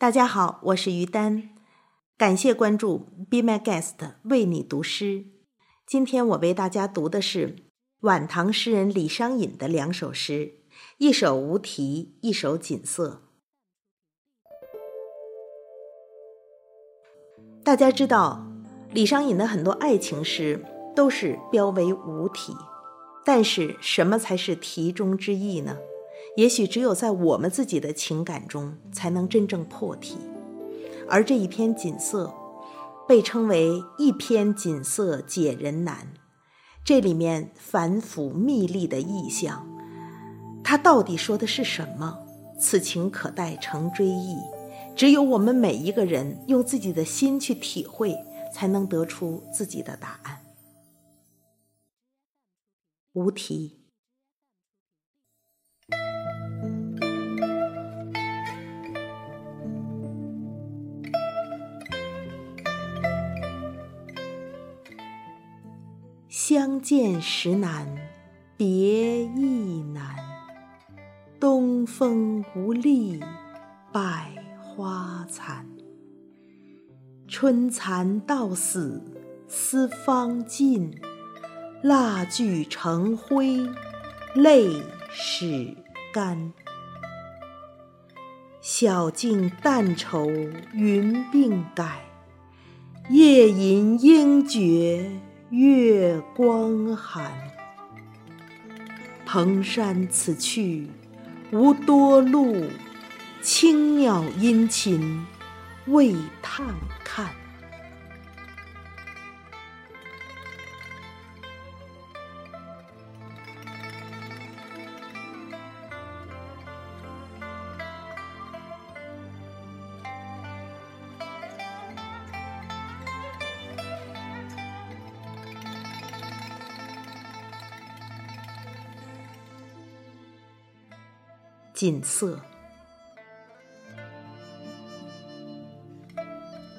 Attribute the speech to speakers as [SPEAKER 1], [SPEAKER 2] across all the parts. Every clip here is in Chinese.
[SPEAKER 1] 大家好，我是于丹，感谢关注 Be My Guest 为你读诗。今天我为大家读的是晚唐诗人李商隐的两首诗，一首《无题》，一首《锦瑟》。大家知道，李商隐的很多爱情诗都是标为无题，但是什么才是题中之意呢？也许只有在我们自己的情感中，才能真正破题。而这一篇《锦瑟》，被称为一篇锦瑟解人难。这里面繁复密丽的意象，它到底说的是什么？此情可待成追忆。只有我们每一个人用自己的心去体会，才能得出自己的答案。无题。相见时难，别亦难。东风无力百花残。春蚕到死丝方尽，蜡炬成灰泪始干。晓镜但愁云鬓改，夜吟应觉。月光寒，蓬山此去无多路，青鸟殷勤为探看。锦瑟，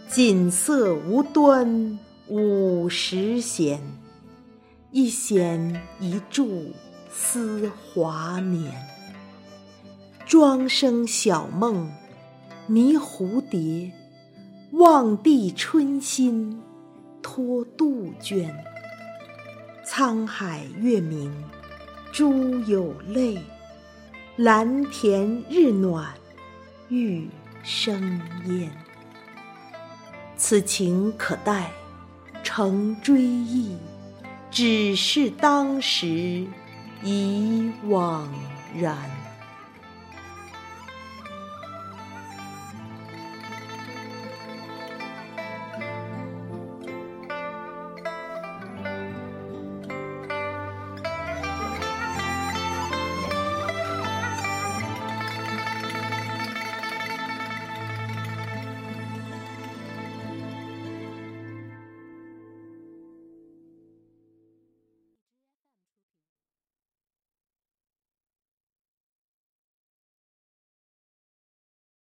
[SPEAKER 1] 锦瑟无端五十弦，一弦一柱思华年。庄生晓梦迷蝴蝶，望帝春心托杜鹃。沧海月明珠有泪。蓝田日暖玉生烟，此情可待成追忆。只是当时已惘然。